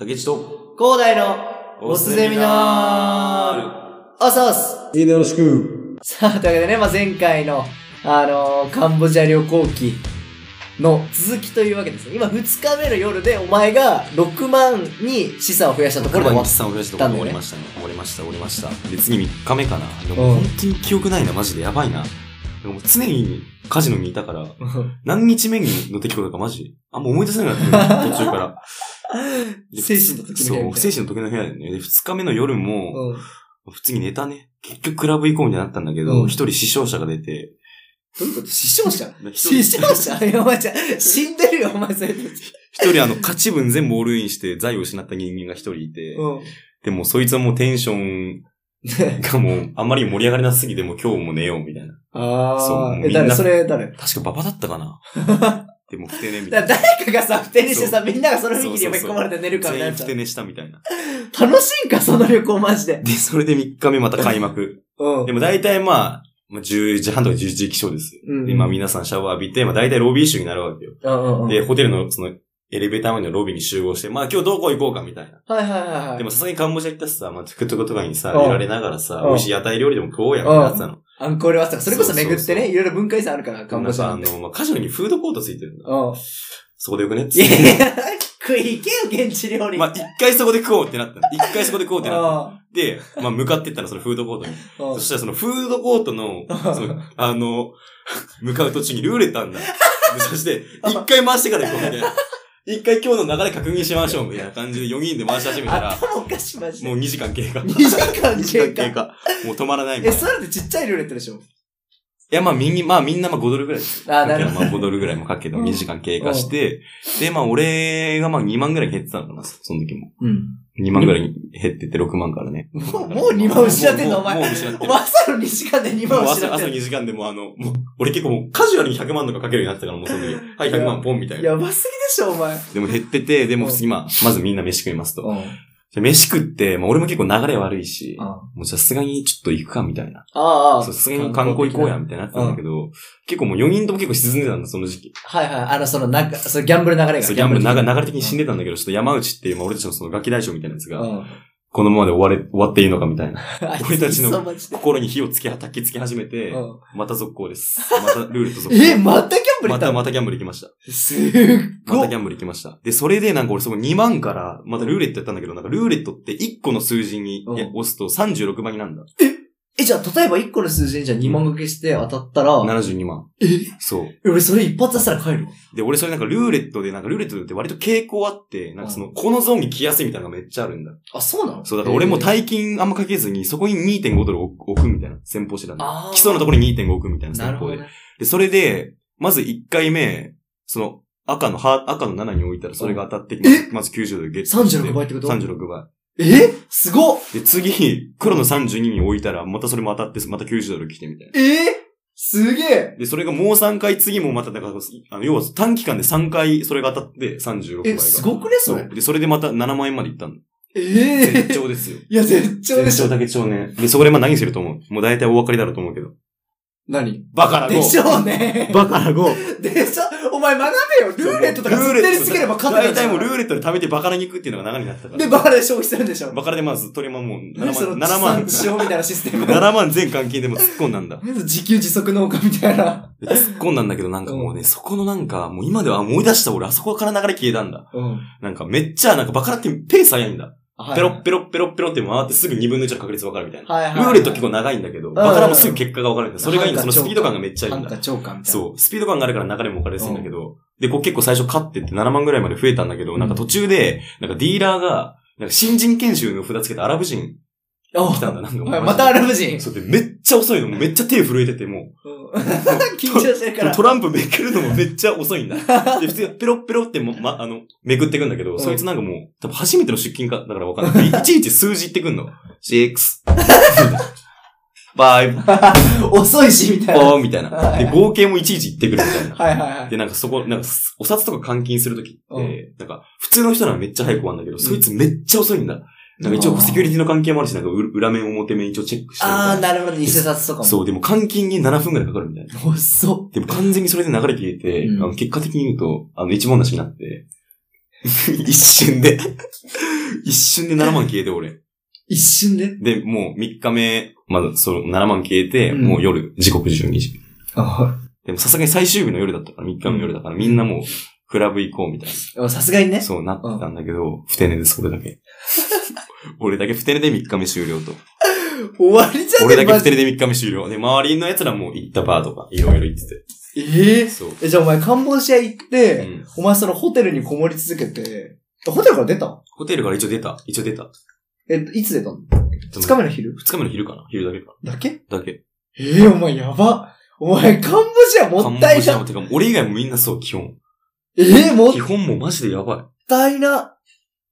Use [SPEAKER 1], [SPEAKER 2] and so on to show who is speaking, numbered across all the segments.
[SPEAKER 1] 竹内と、
[SPEAKER 2] 広大のおすゼミナールおそす
[SPEAKER 3] いいね、よろしく。
[SPEAKER 2] さあ、というわけでね、まあ、前回の、あのーカンボジア旅行記の続きというわけですね。今、2日目の夜で、お前が6万に資産を増やしたところで終わっ
[SPEAKER 1] 日産を増やしたところで終わりましたね。終わりました、終わりました。で、次3日目かな。でも
[SPEAKER 2] うん
[SPEAKER 1] 本当に記憶ないな、マジでやばいな。でも常にカジノにいたから、
[SPEAKER 2] た。
[SPEAKER 1] 何日目の出来事かマジ、あんま思い出せなくなってる、途中から。で
[SPEAKER 2] 精神の時の部屋
[SPEAKER 1] そう、精神の時の部屋でね。で、2日目の夜も、
[SPEAKER 2] うん。
[SPEAKER 1] 普通に寝たね。結局クラブ行こうになったんだけ
[SPEAKER 2] うん
[SPEAKER 1] ど、一、人死傷者が出て、
[SPEAKER 2] どういうこと？死傷者？
[SPEAKER 1] 一
[SPEAKER 2] 死
[SPEAKER 1] 人
[SPEAKER 2] 傷者？お前じゃ、死んでるよ、お前、それ。
[SPEAKER 1] 一人あの、勝ち分全部オールインして財を失った人間が一人いて、
[SPEAKER 2] うん。
[SPEAKER 1] でもそいつはもうテンションがもう、あんまり盛り上がりなすぎて、もう今日も寝ようみたいな。
[SPEAKER 2] ああ。え、
[SPEAKER 1] そうみんな
[SPEAKER 2] 誰それ誰？
[SPEAKER 1] 確か馬場だったかなでも、ふてねみたいな。
[SPEAKER 2] だ誰かがさ、ふてにしてさ、みんながその雰囲気に
[SPEAKER 1] そうそうそう
[SPEAKER 2] 巻き込まれて寝るかみたいな
[SPEAKER 1] 全員ふて寝したみたいな。
[SPEAKER 2] 楽しいんか、その旅行マジで。
[SPEAKER 1] で、それで3日目また開幕。
[SPEAKER 2] うん
[SPEAKER 1] でも大体まあ、まあ10時半とか11時起床です。
[SPEAKER 2] うん
[SPEAKER 1] で、まあ皆さんシャワー浴びて、まあ大体ロビー集になるわけよ。
[SPEAKER 2] うんうんうん。
[SPEAKER 1] で、ホテルのその、エレベーター前のロビーに集合して、まあ今日どこ行こうかみたいな。
[SPEAKER 2] はいはいはいはい。
[SPEAKER 1] でもさすがにカンボジア行ったしさ、まあトゥクトゥクとかにさ、
[SPEAKER 2] うん
[SPEAKER 1] いられながらさ、
[SPEAKER 2] うん
[SPEAKER 1] 美味しい屋台料理でも食おうや、みたいなやつなの。
[SPEAKER 2] アンコールワそれこそ巡ってね、いろいろ文化遺産あるから、カンボジアなん
[SPEAKER 1] あの、まあカジノにフードコートついてるんだ。
[SPEAKER 2] うん。
[SPEAKER 1] そこでよくねっつ
[SPEAKER 2] い。やいや、食い行けよ、現地料理。
[SPEAKER 1] まあ一回そこで食おうってなったの。一回そこで食おうってなったの。
[SPEAKER 2] あ
[SPEAKER 1] で、まあ向かってったの、そのフードコートに。
[SPEAKER 2] あ
[SPEAKER 1] そしたらそのフードコートの、その、あの、向かう途中にルーレットあんだ。でそして、一回回してから行こうみたいな。一回今日の流れ確認しましょうみたいな感じで4人で回し始めたら、
[SPEAKER 2] 頭おかしい、マジで。
[SPEAKER 1] もう2時間経過。
[SPEAKER 2] 2時間
[SPEAKER 1] 2時間
[SPEAKER 2] 経過。
[SPEAKER 1] 経過。もう止まらないみ
[SPEAKER 2] え、
[SPEAKER 1] たいな。い
[SPEAKER 2] それってちっちゃいルーレットでしょ
[SPEAKER 1] や、まあみんな、まあみんなまあ5ドルぐらいです。
[SPEAKER 2] あーなるほど
[SPEAKER 1] まあ5ドルぐらいもかけて
[SPEAKER 2] うん
[SPEAKER 1] 2時間経過して、で、まあ俺がまあ2万ぐらい減ってたのかな、その時も。
[SPEAKER 2] うん。
[SPEAKER 1] 2万ぐらい減ってて6万からね。
[SPEAKER 2] もう、もう2万失ってんの、お前。
[SPEAKER 1] もう失って
[SPEAKER 2] 朝の2時間で2万失ってんの
[SPEAKER 1] ？2時間でもうあの、もう、俺結構もうカジュアルに100万とかかけるようになってたから、もうその時。はい、100万ポンみたいな。
[SPEAKER 2] やばすぎでしょ、お前。
[SPEAKER 1] でも減ってて、でも
[SPEAKER 2] うん
[SPEAKER 1] 今、まずみんな飯食いますと。
[SPEAKER 2] うん。
[SPEAKER 1] じゃあ飯食って、まあ俺も結構流れ悪いし、
[SPEAKER 2] あ
[SPEAKER 1] もうさすがにちょっと行くかみたいな。
[SPEAKER 2] ああ
[SPEAKER 1] さすがに観光行こうや、みたいになってたんだけど、結構もう4人とも結構沈んでたんだ、その時期。
[SPEAKER 2] はいはい。あの、その、なんか、そのギャンブル流れが。
[SPEAKER 1] そう、ギャンブル流
[SPEAKER 2] 的
[SPEAKER 1] れ流れ的に死んでたんだけど、ちょっと山内っていう、まあ俺たちのそのガキ大将みたいなやつが、
[SPEAKER 2] うん。
[SPEAKER 1] このままで終われ、終わっていいのかみたいな。俺たちの心に火をつけ、焚きつけ始めて、
[SPEAKER 2] うん
[SPEAKER 1] また続行です。またルーレット続行。
[SPEAKER 2] え、またギャンブル行
[SPEAKER 1] ま
[SPEAKER 2] った
[SPEAKER 1] またギャンブル行きました。
[SPEAKER 2] すっごい
[SPEAKER 1] またギ。ャンブル行きました。で、それでなんか俺そこ2万から、またルーレットやったんだけど、なんかルーレットって1個の数字に押すと36倍になるんだ。
[SPEAKER 2] え、じゃあ、例えば1個の数字にじゃあ2万掛けして当たったら、
[SPEAKER 1] 72万。
[SPEAKER 2] え？
[SPEAKER 1] そう。
[SPEAKER 2] 俺それ一発出したら帰るわ。
[SPEAKER 1] で、俺それなんかルーレットで、なんかルーレットって割と傾向あって、なんかその、このゾーンに来やすいみたいなのがめっちゃあるんだ。
[SPEAKER 2] あ、そうなの？
[SPEAKER 1] そう、だから俺も
[SPEAKER 2] えー
[SPEAKER 1] 大金あんまかけずに、そこに2.5ドル置くみたいな戦法してたんだ
[SPEAKER 2] あ。ー
[SPEAKER 1] 基礎のところに2.5置くみたいな。
[SPEAKER 2] なるほどね。
[SPEAKER 1] で、それで、まず1回目、その、赤の、は赤の7に置いたらそれが当たってき
[SPEAKER 2] え？
[SPEAKER 1] まず90ドルゲットして。
[SPEAKER 2] 36倍ってこと
[SPEAKER 1] ?36 倍。
[SPEAKER 2] え？すごっ
[SPEAKER 1] で、次、黒の32に置いたら、またそれも当たって、また90ドル来てみたいな。
[SPEAKER 2] え？すげえ
[SPEAKER 1] で、それがもう3回、次もまた、だから、あの、要は短期間で3回それが当たって36倍
[SPEAKER 2] え、
[SPEAKER 1] が。
[SPEAKER 2] すごくねそれ。
[SPEAKER 1] で、それでまた7万円までいったの。
[SPEAKER 2] え？え
[SPEAKER 1] 絶頂ですよ。
[SPEAKER 2] いや、絶頂でしょ。
[SPEAKER 1] 絶頂だけ頂ね。で、そこでまあ何すると思う？もう大体お分かりだろうと思うけど。
[SPEAKER 2] 何？
[SPEAKER 1] バカラ5。
[SPEAKER 2] でしょうね。
[SPEAKER 1] バカラ5。
[SPEAKER 2] でしょ？お前学べよルーレットとかずっとやりつければ勝てた
[SPEAKER 1] 大体もうル
[SPEAKER 2] ー
[SPEAKER 1] ーレットで食べてバカラに行くっていうのが流れになったから。
[SPEAKER 2] で、バカで消費するんでしょ？
[SPEAKER 1] バカラでまず、とりまもう7
[SPEAKER 2] 何その
[SPEAKER 1] 万、7万、
[SPEAKER 2] 地産地消みたいなシステム。
[SPEAKER 1] 7万全換金でも突っ込んだんだ。
[SPEAKER 2] 自給自足農家みたいな。
[SPEAKER 1] で突っ込んだんだけどなんかもうね、そこのなんか、もう今では思い出した俺、あそこから流れ消えたんだ。
[SPEAKER 2] うん。
[SPEAKER 1] なんかめっちゃ、なんかバカラってペース早いんだ。
[SPEAKER 2] はい
[SPEAKER 1] ペロッペロッペロッペロって回ってすぐ2分の1の確率分かるみたいな。
[SPEAKER 2] はいはい。
[SPEAKER 1] ルーレット結構長いんだけど、バカラもすぐ結果が分かるんだ。それがいいんだ。そのスピード感がめっちゃいいんだ。
[SPEAKER 2] 超感。
[SPEAKER 1] そう。スピード感があるから流れも分かりやすいんだけど、で、こう結構最初勝ってって7万ぐらいまで増えたんだけど、なんか途中で、なんかディーラーが、なんか新人研修の札つけてアラブ人
[SPEAKER 2] お
[SPEAKER 1] 来たんだ。なんか
[SPEAKER 2] またアラブ人。
[SPEAKER 1] そうで、めっちゃ遅いの。めっちゃ手震えてて、も
[SPEAKER 2] うん 緊張してるか
[SPEAKER 1] う、
[SPEAKER 2] ら。
[SPEAKER 1] トランプめくるのもめっちゃ遅いんだ。で、普通にペロッペロっても、ま、あの、めくってくんだけど、
[SPEAKER 2] ん
[SPEAKER 1] そいつなんかもう、多分初めての出勤か、だからわかんない。いちいち数字言ってくんの。6、5、
[SPEAKER 2] 遅いし、みたいな。
[SPEAKER 1] 4みたいな。で、合計もいちいち言ってくるみたいな。
[SPEAKER 2] はいはいはい。
[SPEAKER 1] で、なんかそこ、なんか、お札とか換金するときって、
[SPEAKER 2] うん
[SPEAKER 1] なんか、普通の人ならめっちゃ早く終わるんだけど、そいつめっちゃ遅いんだ。なんか一応セキュリティの関係もあるし、なんかう裏面表面一応チェックして
[SPEAKER 2] あー、なるほど。偽札とかも。
[SPEAKER 1] そう、でも換金に7分くらいかかるみたいな。
[SPEAKER 2] 遅っ。
[SPEAKER 1] でも完全にそれで流れ消えて、
[SPEAKER 2] うん
[SPEAKER 1] あの結果的に言うと、あの、一文なしになって、一瞬で、一瞬で7万消えて、俺。
[SPEAKER 2] 一瞬で？
[SPEAKER 1] で、もう3日目、まだその7万消えて、
[SPEAKER 2] うん
[SPEAKER 1] もう夜、時刻12時。
[SPEAKER 2] あ
[SPEAKER 1] でもさすがに最終日の夜だったから、3日目の夜だから、みんなもう、クラブ行こうみたいな。
[SPEAKER 2] さすがにね。
[SPEAKER 1] そうなってたんだけど、ふて寝です、俺だけ。俺だけふて寝で3日目終了と。
[SPEAKER 2] 終わりじゃね
[SPEAKER 1] 俺だけ
[SPEAKER 2] マジ
[SPEAKER 1] ふて寝で3日目終了。で、周りの奴らも行ったバーとか、いろいろ行ってて。
[SPEAKER 2] ええ
[SPEAKER 1] そう。
[SPEAKER 2] え、じゃあお前カンボジア行っ
[SPEAKER 1] う
[SPEAKER 2] て、
[SPEAKER 1] ん。
[SPEAKER 2] お前そのホテルにこもり続けて、ホテルから出た？
[SPEAKER 1] ホテルから一応出た。一応出た。
[SPEAKER 2] え、いつ出たの？二日目の昼？
[SPEAKER 1] 二日目の昼かな？昼だけか
[SPEAKER 2] だけ？
[SPEAKER 1] だけ。
[SPEAKER 2] ええお前やば。お前カンボジアもったいな。
[SPEAKER 1] カンボジアもてか、俺以外もみんなそう、基本。
[SPEAKER 2] ええもっ
[SPEAKER 1] 基本もうマジでやばい。
[SPEAKER 2] たいな。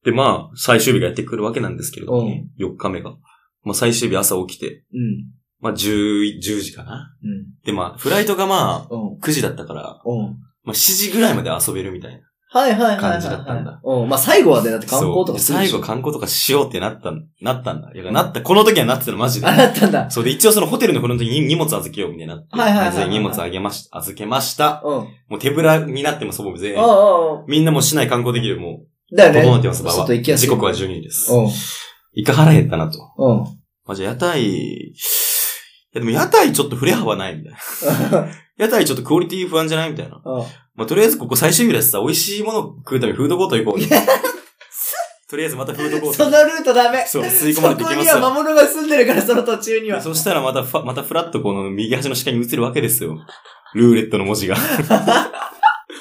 [SPEAKER 1] で、まあ、最終日がやってくるわけなんですけれども、
[SPEAKER 2] うん
[SPEAKER 1] 4日目が。まあ、最終日朝起きて、
[SPEAKER 2] うん。
[SPEAKER 1] まあ、10、10時かな。
[SPEAKER 2] うん。
[SPEAKER 1] で、まあ、フライトがまあ、
[SPEAKER 2] うん。
[SPEAKER 1] 9時だったから、
[SPEAKER 2] うん。
[SPEAKER 1] まあ、7時ぐらいまで遊べるみたいな。
[SPEAKER 2] はいはいはいはい。
[SPEAKER 1] 感じだったんだ。
[SPEAKER 2] うん。まあ最後はね、だって観光とか
[SPEAKER 1] 最後観光とかしようってなったん、なったんだ。いや、なった、この時はなってたのマジで
[SPEAKER 2] あ、。なったんだ。
[SPEAKER 1] そうで、一応そのホテルのフロントに荷物預けようみたいになって。
[SPEAKER 2] はいはいはい
[SPEAKER 1] 荷物あげまし、預けました。
[SPEAKER 2] うん。
[SPEAKER 1] もう手ぶらになってます、ほぼ全員。みんなもう市内観光できる、も
[SPEAKER 2] だよ
[SPEAKER 1] う、
[SPEAKER 2] ね。
[SPEAKER 1] 整ってます、場は。
[SPEAKER 2] 外行きやすい。
[SPEAKER 1] 時刻は12時です。
[SPEAKER 2] うん。
[SPEAKER 1] イカ腹減ったなと。
[SPEAKER 2] うん。
[SPEAKER 1] まあ、じゃあ屋台、いやでも屋台ちょっと振れ幅ないみたいな。屋台ちょっとクオリティ不安じゃないみたいな。
[SPEAKER 2] うん。
[SPEAKER 1] まあ、とりあえずここ最終日だしさ、美味しいもの食うためにフードコート行こう。とりあえずまたフードコート。
[SPEAKER 2] そのルートダメ。
[SPEAKER 1] そう、吸い込まれていき
[SPEAKER 2] そこに
[SPEAKER 1] ますよ。
[SPEAKER 2] は魔物が住んでるから、その途中には。
[SPEAKER 1] そしたらまたファ、またフラッとこの右端の視界に映るわけですよ。ルーレットの文字が。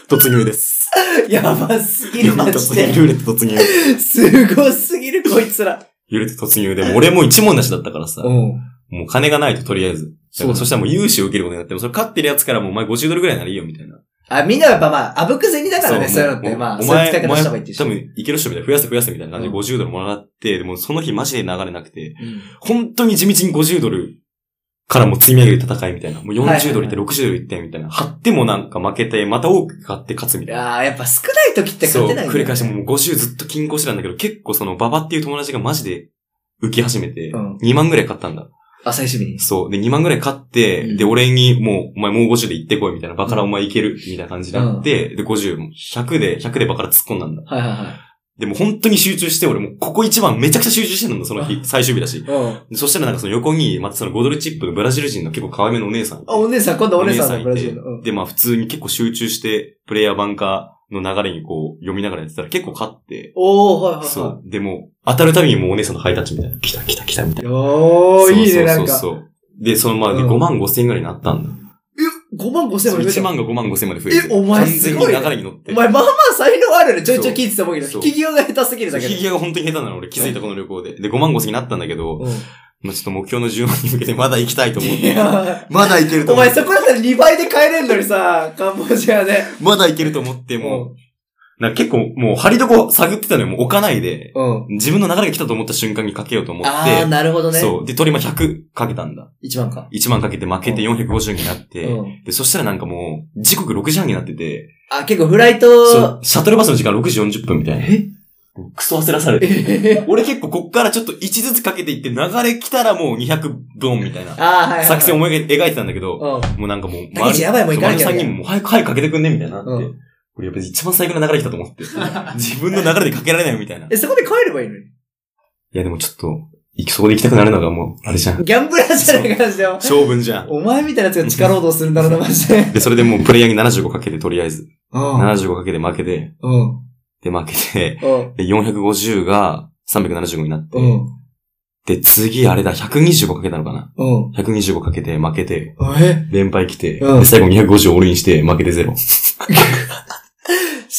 [SPEAKER 1] 突入です。
[SPEAKER 2] やばすぎる、マジで。
[SPEAKER 1] ルーレット突入。
[SPEAKER 2] すごすぎる、こいつら。
[SPEAKER 1] ルーレット突入で、もう俺も一問なしだったからさ、
[SPEAKER 2] ん。
[SPEAKER 1] もう金がないととりあえず。
[SPEAKER 2] そうだ
[SPEAKER 1] そしたらもう融資を受けることになって、もうそれ勝ってるやつからもうお前50ドルぐらいならいいよみたいな。
[SPEAKER 2] あ、みんなはやっぱまあ、あぶく銭だからね、そういうのって。
[SPEAKER 1] も
[SPEAKER 2] まあ、
[SPEAKER 1] お
[SPEAKER 2] そういう
[SPEAKER 1] 前、お前、
[SPEAKER 2] 使い方いいって
[SPEAKER 1] 多分、いける人みたいな、増やせ増やせみたいな感じで
[SPEAKER 2] うん
[SPEAKER 1] 50ドルもらって、でもその日マジで流れなくて、
[SPEAKER 2] うん
[SPEAKER 1] 本当に地道に50ドルからも積み上げる戦いみたいな。もう
[SPEAKER 2] はいはいはい
[SPEAKER 1] 40ドルいって60ドルいってみたいな。張ってもなんか負けて、また多く買って勝つみたいな。
[SPEAKER 2] いやーやっぱ少ない時って勝てないね
[SPEAKER 1] そう、繰り返してもう50ずっと均衡してたんだけど、結構そのババっていう友達がマジで浮き始めて、
[SPEAKER 2] うん
[SPEAKER 1] 2万ぐらい買ったんだ。
[SPEAKER 2] あ、最終日に。
[SPEAKER 1] そう。で、2万ぐらい買って、
[SPEAKER 2] うん
[SPEAKER 1] で、俺にもう、お前もう50で行ってこいみたいな、バカラお前いけるみたいな感じになって、で、50、100で、100でバカラ突っ込んだんだ。
[SPEAKER 2] はいはいはい。
[SPEAKER 1] でも本当に集中して、俺もうここ一番めちゃくちゃ集中してんだ、その日、最終日だし。
[SPEAKER 2] うん。
[SPEAKER 1] でそしたらなんかその横に、またその5ドルチップのブラジル人の結構可愛めのお姉さん。
[SPEAKER 2] あ、お姉さん、今度お姉さんブラジルの。うん。
[SPEAKER 1] で、まあ普通に結構集中して、プレイヤーバンカーの流れにこう、読みながらやってたら結構勝って、
[SPEAKER 2] おー、はいはいはい。
[SPEAKER 1] そう。でも、当たるたびにもうお姉さんのハイタッチみたいな。来た来た来たみたいな。
[SPEAKER 2] おー、いいね、なんか。
[SPEAKER 1] そうそうそう。で、そのまあ、で
[SPEAKER 2] うん
[SPEAKER 1] 5万5千円ぐらいになったんだ。
[SPEAKER 2] 5万5千
[SPEAKER 1] そう
[SPEAKER 2] も増えた
[SPEAKER 1] 1万が5万5千まで増えて。
[SPEAKER 2] えお前
[SPEAKER 1] 完全に
[SPEAKER 2] すごいね
[SPEAKER 1] 流れに乗って。
[SPEAKER 2] お前、まあまあ才能あるね。ちょいちょい聞いてたもんけど、引き際が下手すぎるだけ
[SPEAKER 1] 引き
[SPEAKER 2] で。
[SPEAKER 1] 際が本当に下手なの俺気づいたこの旅行で。で、5万5千になったんだけど、
[SPEAKER 2] うん
[SPEAKER 1] まあちょっと目標の10万に向けてまだ行きたいと思っ
[SPEAKER 2] い
[SPEAKER 1] て。
[SPEAKER 2] や
[SPEAKER 1] まだ行けると
[SPEAKER 2] お
[SPEAKER 1] 思って。
[SPEAKER 2] 前そこだったら2倍で帰れんのにさ、カンボジアで。
[SPEAKER 1] まだ行けると思って、も
[SPEAKER 2] う
[SPEAKER 1] う、なんか結構もう張り所探ってたのよ。もう置かないで、
[SPEAKER 2] ん。うん。
[SPEAKER 1] 自分の流れが来たと思った瞬間にかけようと思っ
[SPEAKER 2] あー、
[SPEAKER 1] て、
[SPEAKER 2] なるほどね。
[SPEAKER 1] そう。で、鳥間100かけたんだ。
[SPEAKER 2] 1万か。
[SPEAKER 1] 1万かけて負けて450になって、
[SPEAKER 2] うん。
[SPEAKER 1] で、そしたらなんかもう、時刻6時半になってて、
[SPEAKER 2] あ、結構フライ
[SPEAKER 1] そ
[SPEAKER 2] ト
[SPEAKER 1] う、シャトルバスの時間6時40分みたいな。
[SPEAKER 2] え？
[SPEAKER 1] クソ焦らされて。
[SPEAKER 2] え？
[SPEAKER 1] 俺結構こっからちょっと1ずつかけていって流れ来たらもう200ドンみたいな
[SPEAKER 2] あー、はいはいはい。
[SPEAKER 1] 作戦を思い描いてたんだけど、
[SPEAKER 2] うん。
[SPEAKER 1] もうなんかもう、
[SPEAKER 2] 竹内やばいもう行かなきゃ
[SPEAKER 1] 周りの3人ももう早く早くかけてくんねみたいになって、
[SPEAKER 2] うん
[SPEAKER 1] 俺やっぱり一番最後の流れ来たと思って。自分の流れでかけられないよみたいな。い
[SPEAKER 2] え、そこで帰ればいいのに？
[SPEAKER 1] やでもちょっと、行きそこで行きたくなるのがもう、あれじゃん。
[SPEAKER 2] ギャンブラーじゃないかじゃん。
[SPEAKER 1] 勝負じゃん。
[SPEAKER 2] お前みたいなやつが力労働するんだろうな、マジで。
[SPEAKER 1] で、それでもうプレイヤーに75かけてとりあえず。
[SPEAKER 2] うん。
[SPEAKER 1] 75かけて負けて、
[SPEAKER 2] うん。
[SPEAKER 1] で負けて、
[SPEAKER 2] うん。
[SPEAKER 1] で、450が375になって、
[SPEAKER 2] うん。
[SPEAKER 1] で、次あれだ、125かけたのかな
[SPEAKER 2] うん。
[SPEAKER 1] ?125 かけて負けて、
[SPEAKER 2] え？
[SPEAKER 1] 連敗来て、
[SPEAKER 2] うん
[SPEAKER 1] で、最後250オールインして負けてゼロ。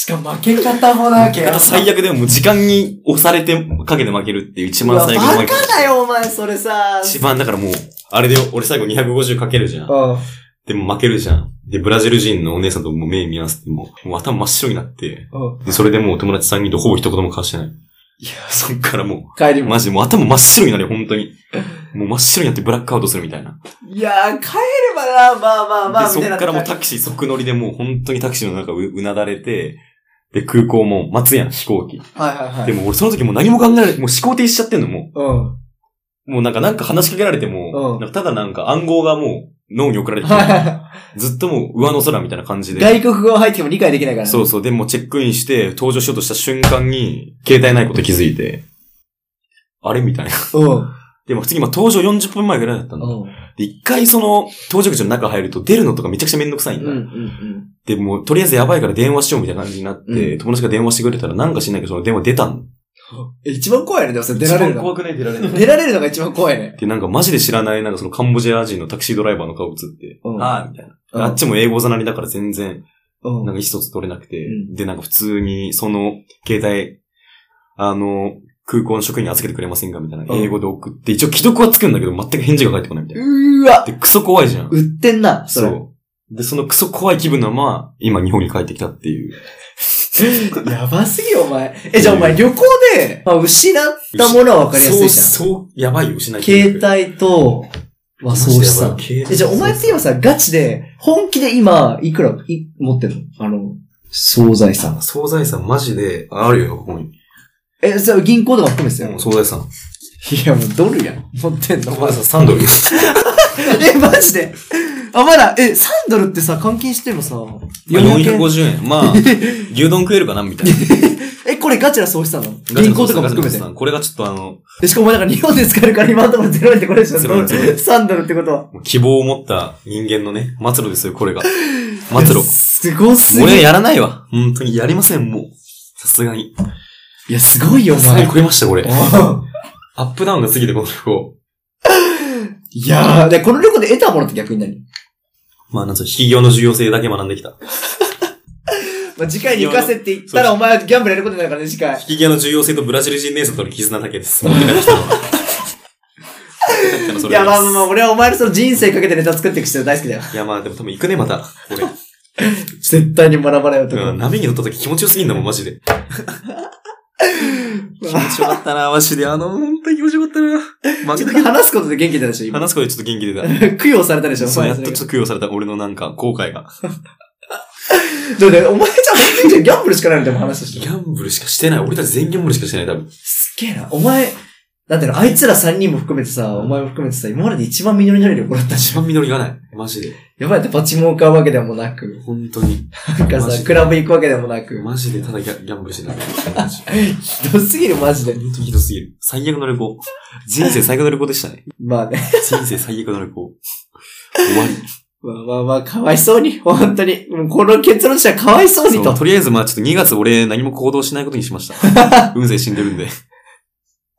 [SPEAKER 2] しかも負け方もなきゃ。
[SPEAKER 1] また最悪でも時間に押されてかけて負けるっていう一番最悪の負け
[SPEAKER 2] カだよ、お前、それさ。
[SPEAKER 1] 一番だからもう、あれで俺最後250かけるじゃん。
[SPEAKER 2] うん。
[SPEAKER 1] でも負けるじゃん。で、ブラジル人のお姉さんともう目見合わせてもう、もう頭真っ白になって、
[SPEAKER 2] うん。
[SPEAKER 1] で、それでもう友達3人とほぼ一言も交わしてない。いや、そっからもう、
[SPEAKER 2] 帰りも。
[SPEAKER 1] マジでもう頭真っ白になるよ、本当に。もう真っ白になってブラックアウトするみたいな。
[SPEAKER 2] いやー、帰ればな、まあまあまあ、
[SPEAKER 1] で、そっからもうタクシー即乗りでもう本当にタクシーの中ううなだれて、で、空港も待つやん、飛行機。
[SPEAKER 2] はいはいはい。
[SPEAKER 1] でも俺その時もう何も考えられて、もう思考停止しちゃってんの、も
[SPEAKER 2] うん。
[SPEAKER 1] う。もうなんか、なんか話しかけられても、
[SPEAKER 2] うん
[SPEAKER 1] ただなんか暗号がもう脳に送られてき ずっともう上の空みたいな感じ
[SPEAKER 2] い。
[SPEAKER 1] で。
[SPEAKER 2] 外国語入っても理解できないからね。
[SPEAKER 1] そうそう。でもチェックインして、登場しようとした瞬間に、携帯ないこと気づいて、あれみたいな。
[SPEAKER 2] うん。
[SPEAKER 1] でも普通にまあ登場40分前ぐらいだったんだ。
[SPEAKER 2] うん。
[SPEAKER 1] で、一回その、搭乗口の中入ると出るのとかめちゃくちゃめんどくさいんだ。
[SPEAKER 2] うん。うん。
[SPEAKER 1] で、もうとりあえずやばいから電話しようみたいな感じになって、
[SPEAKER 2] うん
[SPEAKER 1] 友達が電話してくれたらなんかしないけどその電話出たん
[SPEAKER 2] え一番怖いね、でもそれ出られるの。
[SPEAKER 1] くない出られ
[SPEAKER 2] 出られるのが一番怖いね。
[SPEAKER 1] で、なんかマジで知らない、なんかそのカンボジア人のタクシードライバーの顔映って、
[SPEAKER 2] うん
[SPEAKER 1] ああ、みたいな。
[SPEAKER 2] うん
[SPEAKER 1] あっちも英語ざなりだから全然、
[SPEAKER 2] うん。
[SPEAKER 1] なんか意思疎通取れなくて、
[SPEAKER 2] うん
[SPEAKER 1] で、なんか普通にその携帯、あの、空港の職員に預けてくれませんかみたいな。
[SPEAKER 2] うん
[SPEAKER 1] 英語で送って、一応既読はつくんだけど全く返事が返ってこないみたいな。
[SPEAKER 2] うーわ
[SPEAKER 1] で、クソ怖いじゃん。
[SPEAKER 2] 売ってんな、それ。
[SPEAKER 1] そう。で、そのクソ怖い気分のまま、今日本に帰ってきたっていう。
[SPEAKER 2] やばすぎよ、お前。え、じゃあお前旅行で、まあ、失ったものは分かりやすいじゃん。
[SPEAKER 1] そう、そう、やばいよ、失い。
[SPEAKER 2] 携帯と、まあ、そうしさ。え、じゃあお前って今さ、ガチで、本気で今、いくら、い、持ってんの？あの、惣菜さん。
[SPEAKER 1] 惣菜さんマジで、あるよ、ここに。
[SPEAKER 2] え、それ銀行とか含めてたよ。
[SPEAKER 1] 惣菜さん。
[SPEAKER 2] いや、もうドルやん。持ってんの？
[SPEAKER 1] 惣菜さん3ドル。
[SPEAKER 2] え、マジで？あ、まだ、え、3ドルってさ、換金してもさ、
[SPEAKER 1] まあ
[SPEAKER 2] 400円。
[SPEAKER 1] 450円。まあ、牛丼食えるかなみたいな。
[SPEAKER 2] え、これガチなそうしたの？銀行とかも含めて
[SPEAKER 1] これがちょっとあの、
[SPEAKER 2] でしかもだから日本で使えるから今のところ0円ってこれでしょ
[SPEAKER 1] ゼロ円ゼロ円
[SPEAKER 2] ?3 ドルってこと？は。
[SPEAKER 1] 希望を持った人間のね、末路ですよ、これが。末路。
[SPEAKER 2] すごすぎる。
[SPEAKER 1] 俺やらないわ。本当にやりません、もう。さすがに。
[SPEAKER 2] いや、すごいよ、お前
[SPEAKER 1] さすがに。超えました、これ。
[SPEAKER 2] あ
[SPEAKER 1] アップダウンが過ぎて、この旅行。
[SPEAKER 2] いやー、で、この旅行で得たものって逆に何？
[SPEAKER 1] まあ、なんつうの、企業の重要性だけ学んできた。
[SPEAKER 2] まあ、次回に行かせって言ったらお前はギャンブルやることになるからね、次回。
[SPEAKER 1] 企業の重要性とブラジル人姉さんとの絆だけです。持って帰ってきたのは
[SPEAKER 2] いや、まあまあまあ、俺はお前のその人生かけてネタ作っていく人大好きだよ。
[SPEAKER 1] いや、まあ、でも多分行くね、また。俺。
[SPEAKER 2] 絶対に学ばない男。
[SPEAKER 1] うん、波に乗った時気持ちよすぎんだもん、マジで。気持ちよかったな、マジで。あの、本当に気持ちよかったな。負けたけど。
[SPEAKER 2] 話すことで元気出たでしょ、今。
[SPEAKER 1] 話すことでちょっと元気出た。
[SPEAKER 2] 供養されたでしょ、お
[SPEAKER 1] そう、
[SPEAKER 2] 前
[SPEAKER 1] やっとちょっと供養された俺のなんか、後悔が。
[SPEAKER 2] でもね、お前じゃ本当にギャンブルしかないのでも話したし。
[SPEAKER 1] ギャンブルしかしてない。俺たち全員ギャンブルしかしてない、多分。
[SPEAKER 2] すっげえな。お前、なんていうの、あいつら3人も含めてさ、お前も含めてさ、今までで一番実りのある旅行だったし。
[SPEAKER 1] 一番実りがない。マジで。
[SPEAKER 2] やばいってパチモン買うわけでもなく、
[SPEAKER 1] 本当に。
[SPEAKER 2] なんかさ、
[SPEAKER 1] マジで
[SPEAKER 2] クラブ行くわけでもなく、
[SPEAKER 1] マジでただギャギャンブルしてない。マ ジ
[SPEAKER 2] ひどすぎる、マジで。
[SPEAKER 1] 本当にひどすぎる。最悪の旅行。人生最悪の旅行でしたね。
[SPEAKER 2] まあね。
[SPEAKER 1] 人生最悪の旅行。終わり。
[SPEAKER 2] まあまあまあ、かわいそうに、本当に。もうこの結論としてはかわいそうにと。
[SPEAKER 1] そうとりあえずまあちょっと2月俺何も行動しないことにしました。運勢死んでるんで。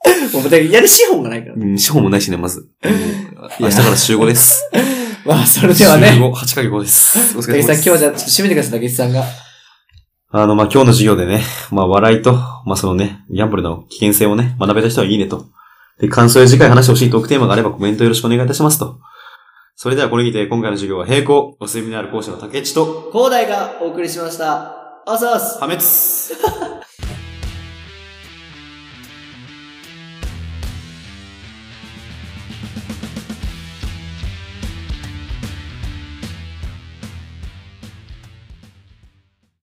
[SPEAKER 2] もうだからやる資本がないから。
[SPEAKER 1] うん、資本もないしね、まず。うん明日から集合です。
[SPEAKER 2] まあ、それではね。
[SPEAKER 1] 集合、8ヶ月後です。お疲
[SPEAKER 2] 竹内さん、
[SPEAKER 1] れ様です。
[SPEAKER 2] 今日じゃあちょっと締めてください、竹内さんが。
[SPEAKER 1] あの、まあ、今日の授業でね、まあ、笑いと、まあ、そのね、ギャンブルの危険性をね、学べた人はいいねと。で、感想や次回話してほしいトークテーマがあればコメントよろしくお願いいたしますと。それではこれにて今回の授業は並行、お墨のある講師の竹内と、
[SPEAKER 2] 広大がお送りしました。あざーす。
[SPEAKER 1] 破滅